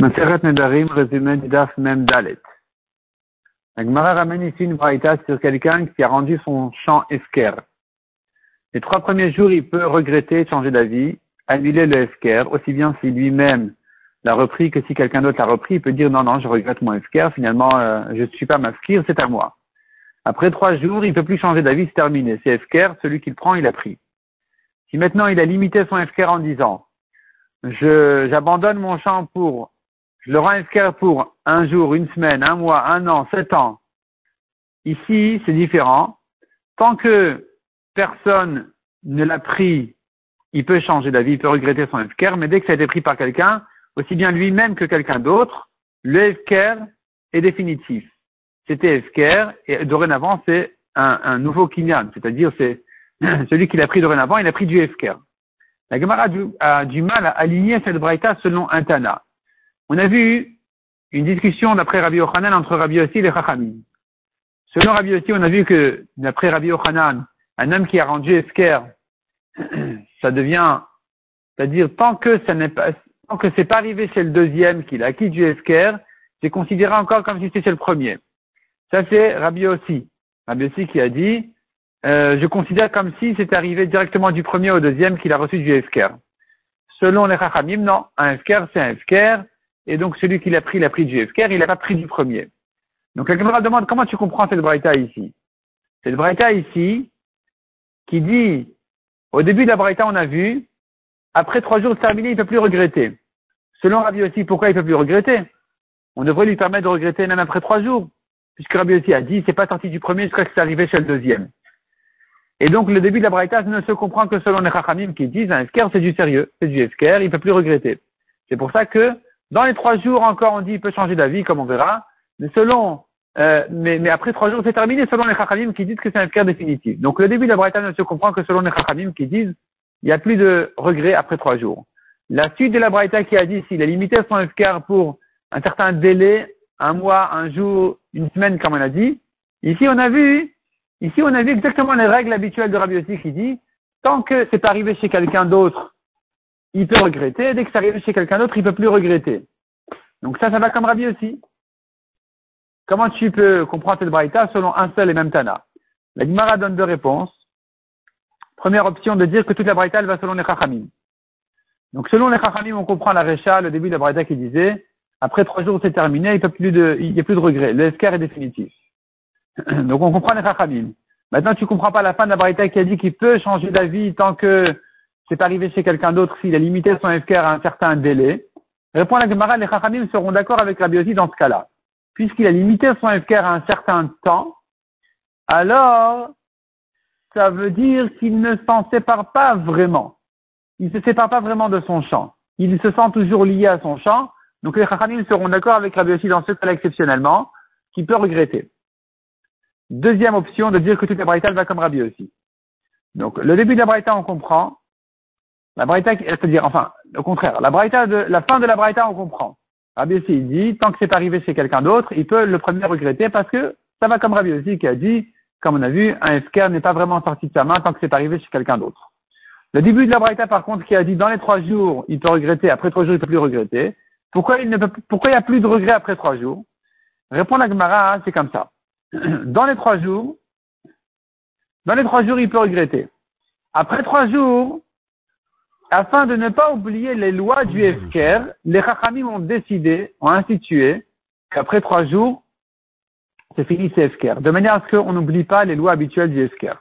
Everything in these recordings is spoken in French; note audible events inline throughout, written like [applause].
Maseret Nedarim, résumé du Daf Mem Dalet. La Gemara ramène ici une braïta sur quelqu'un qui a rendu son champ esker. Les trois premiers jours, il peut regretter, changer d'avis, annuler le esker, aussi bien si lui-même l'a repris que si quelqu'un d'autre l'a repris, il peut dire non, non, je regrette mon esker, finalement, euh, je ne suis pas m'askir, c'est à moi. Après trois jours, il ne peut plus changer d'avis, c'est terminé. C'est esker, celui qu'il prend, il a pris. Si maintenant il a limité son esker en disant, je, j'abandonne mon champ pour le rends esker pour un jour, une semaine, un mois, un an, sept ans. Ici, c'est différent. Tant que personne ne l'a pris, il peut changer d'avis, il peut regretter son esker, mais dès que ça a été pris par quelqu'un, aussi bien lui-même que quelqu'un d'autre, le esker est définitif. C'était esker, et dorénavant, c'est un, nouveau kinyan, c'est-à-dire c'est [clears throat] celui qui l'a pris dorénavant, il a pris du esker. La Gemara a du, mal à aligner cette braïta selon un Tana. On a vu une discussion d'après Rabbi Yochanan entre Rabbi Yossi et Chachamim. Selon Rabbi Yossi, on a vu que d'après Rabbi Yochanan, un homme qui a rendu Esker, [clears throat] ça devient, c'est-à-dire tant que ça n'est pas, tant que c'est pas arrivé chez le deuxième qu'il a acquis du Esker, c'est considéré encore comme si c'était le premier. Ça c'est Rabbi Yossi. Rabbi Yossi qui a dit, euh, je considère comme si c'était arrivé directement du premier au deuxième qu'il a reçu du Esker. Selon les Chachamim, non, un Esker c'est un Esker, et donc celui qui l'a pris, l'a pris du Efker, il n'a pas pris du premier. Donc la Gemara demande comment tu comprends cette braïta ici? Cette braïta ici, qui dit, au début de la braïta, on a vu, après trois jours de terminé, il ne peut plus regretter. Selon Rabbi aussi, pourquoi il ne peut plus regretter? On devrait lui permettre de regretter même après trois jours, puisque Rabbi aussi a dit, c'est pas sorti du premier jusqu'à ce que c'est arrivé chez le deuxième. Et donc le début de la braïta ne se comprend que selon les Chachamim qui disent, un Esker c'est du sérieux, c'est du Esker, il ne peut plus regretter. C'est pour ça que dans les trois jours encore, on dit il peut changer d'avis, comme on verra. Mais selon, euh, mais, mais, après trois jours, c'est terminé selon les Chachamim qui disent que c'est un cas définitif. Donc le début de la Bretagne ne se comprend que selon les Chachamim qui disent il n'y a plus de regret après trois jours. La suite de la Braïta qui a dit s'il a limité son escar pour un certain délai, un mois, un jour, une semaine, comme on a dit, ici on a vu, ici on a vu exactement les règles habituelles de Rabbi Yossi qui dit, tant que c'est arrivé chez quelqu'un d'autre il peut regretter. Dès que ça arrive chez quelqu'un d'autre, il peut plus regretter. Donc ça, ça va comme Rabbi aussi. Comment tu peux comprendre cette braïta selon un seul et même Tana? La Gemara donne deux réponses. Première option de dire que toute la braïta, elle va selon les Chachamim. Donc selon les Chachamim, on comprend la Recha, le début de la braïta qui disait, après trois jours c'est terminé, il n'y a plus de, regret. Le est définitif. [clears throat] Donc on comprend les Chachamim. Maintenant, tu comprends pas la fin de la braïta qui a dit qu'il peut changer d'avis tant que c'est arrivé chez quelqu'un d'autre s'il a limité son FKR à un certain délai. Répond la Gemara, les Chachamim seront d'accord avec Rabbi Yossi dans ce cas-là. Puisqu'il a limité son FKR à un certain temps, alors ça veut dire qu'il ne s'en sépare pas vraiment. Il ne se sépare pas vraiment de son champ. Il se sent toujours lié à son champ. Donc les Chachamim seront d'accord avec Rabbi dans ce cas-là exceptionnellement, qui peut regretter. Deuxième option de dire que toute la va comme Rabbi Yossi. Donc le début de la Braïta, on comprend. La Braïta, c'est-à-dire, enfin, au contraire, la Braïta de, la fin de la Braïta, on comprend. Rabbi aussi, il dit, tant que c'est arrivé chez quelqu'un d'autre, il peut le premier regretter parce que ça va comme Rabbi aussi qui a dit, comme on a vu, un FKR n'est pas vraiment sorti de sa main tant que c'est arrivé chez quelqu'un d'autre. Le début de la Braïta, par contre, qui a dit, dans les trois jours, il peut regretter, après trois jours, il peut plus regretter. Pourquoi il ne peut, pourquoi il n'y a plus de regret après trois jours? Répond la Gemara, c'est comme ça. [clears throat] Dans les trois jours, dans les trois jours, il peut regretter. Après trois jours, afin de ne pas oublier les lois du Esker, les Chachamim ont décidé, ont institué, qu'après trois jours, c'est fini c'est Esker, de manière à ce qu'on n'oublie pas les lois habituelles du Esker.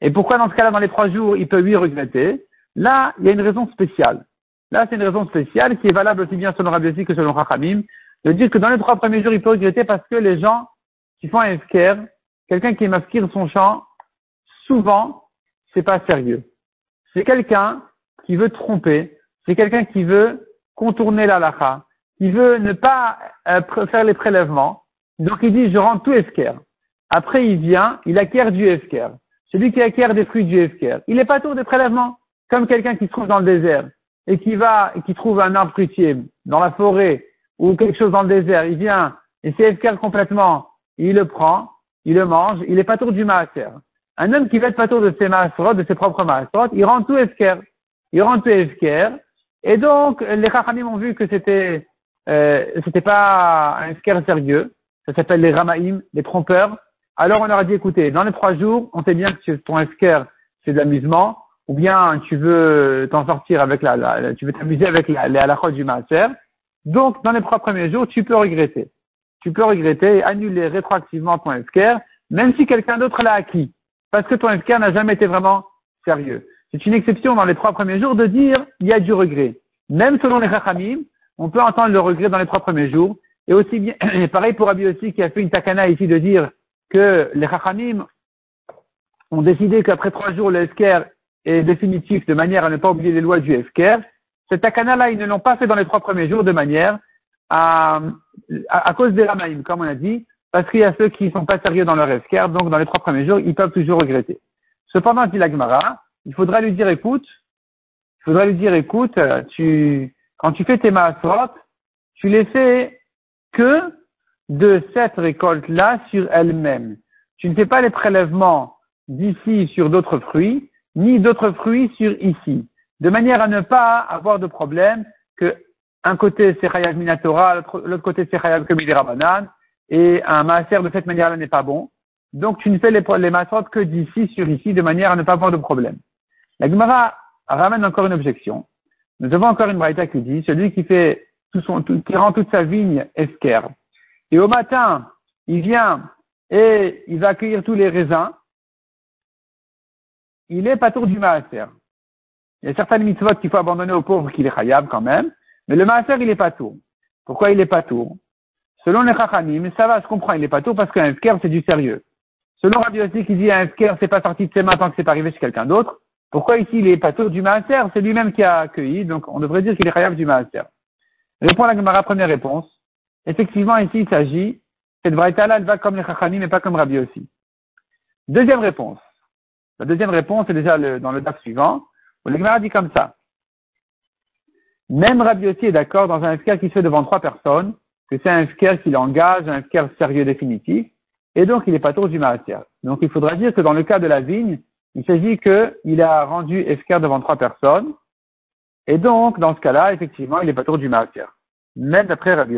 Et pourquoi dans ce cas-là, dans les trois jours, il peut lui regretter? Là, il y a une raison spéciale. Là, c'est une raison spéciale qui est valable aussi bien selon Rabbi que selon Chachamim, de dire que dans les trois premiers jours, il peut regretter parce que les gens qui font un Esker, quelqu'un qui masquire son champ, souvent, c'est pas sérieux c'est quelqu'un qui veut tromper, c'est quelqu'un qui veut contourner la lacha, qui veut ne pas euh, faire les prélèvements. Donc il dit, je rends tout esker. Après il vient, il acquiert du esker. Celui qui acquiert des fruits du esker. Il n'est pas tout des prélèvements. Comme quelqu'un qui se trouve dans le désert et qui va, et qui trouve un arbre fruitier dans la forêt ou quelque chose dans le désert. Il vient et c'est esker complètement. Il le prend, il le mange, il est pas tout du maaser. Un homme qui va être patour de ses maasrot, de ses propres maasrot, il rend tout esker. Il rend tout esker Et donc, les Chachamim ont vu que c'était, euh, c'était pas un esker sérieux. Ça s'appelle les Ramaïm, les trompeurs. Alors, on leur a dit, écoutez, dans les trois jours, on sait bien que ton esker, c'est de l'amusement, ou bien tu veux t'en sortir avec la, tu veux t'amuser avec la, les halakhot du maaser. Donc, dans les trois premiers jours, tu peux regretter. Tu peux regretter et annuler rétroactivement ton esker, même si quelqu'un d'autre l'a acquis. Parce que ton esker n'a jamais été vraiment sérieux. C'est une exception dans les trois premiers jours de dire il y a du regret. Même selon les Chachamim, on peut entendre le regret dans les trois premiers jours. Et aussi bien, [clears throat] et pareil pour Rabbi aussi qui a fait une takana ici de dire que les Chachamim ont décidé qu'après trois jours le esker est définitif de manière à ne pas oublier les lois du esker. Cette takana-là, ils ne l'ont pas fait dans les trois premiers jours de manière à, à, cause des Ramaïm, comme on a dit, parce qu'il y a ceux qui ne sont pas sérieux dans leur esker, donc dans les trois premiers jours, ils peuvent toujours regretter. Cependant, dit la Gemara, il faudra lui dire, écoute, il faudra lui dire, écoute, euh, tu, quand tu fais tes maasrot, tu les fais que de cette récolte-là sur elle-même. Tu ne fais pas les prélèvements d'ici sur d'autres fruits, ni d'autres fruits sur ici. De manière à ne pas avoir de problème que un côté c'est Chayav Minatora, l'autre côté c'est Chayav Rabanan, et un maaser de cette manière-là n'est pas bon. Donc tu ne fais les, les que d'ici sur ici, de manière à ne pas avoir de problème. La Gemara ramène encore une objection. Nous avons encore une braïta qui dit, celui qui fait qui rend toute sa vigne esker, et au matin, il vient et il va accueillir tous les raisins, il est pas tour du maaser. Il y a certaines mitzvot qu'il faut abandonner aux pauvres qu'il est khayab quand même, mais le maaser, il est pas tour. Pourquoi il est pas tour? Selon les mais ça va, je comprends, il est pas tour parce qu'un esker, c'est du sérieux. Selon Rabbi qui dit un esker, c'est pas sorti de ses mains tant que c'est pas arrivé chez quelqu'un d'autre, pourquoi ici il est pas tour du maaser? C'est lui-même qui a accueilli, donc on devrait dire qu'il est khayab du maaser. Répond la Gemara, première réponse. Effectivement, ici il s'agit, cette braïta-là, elle va comme les chachamim mais pas comme Rabbi. Deuxième réponse. La deuxième réponse est déjà dans le DAF suivant, où la Gemara dit comme ça. Même Rabbi est d'accord dans un FKR qui se fait devant trois personnes, que c'est un FKR qui l'engage, un FKR sérieux définitif, et donc il n'est pas tour du maaser. Donc il faudra dire que dans le cas de la vigne, il s'agit qu'il a rendu Efker devant trois personnes, et donc, dans ce cas-là, effectivement, il n'est pas tour du martyr. Même d'après Rabbi.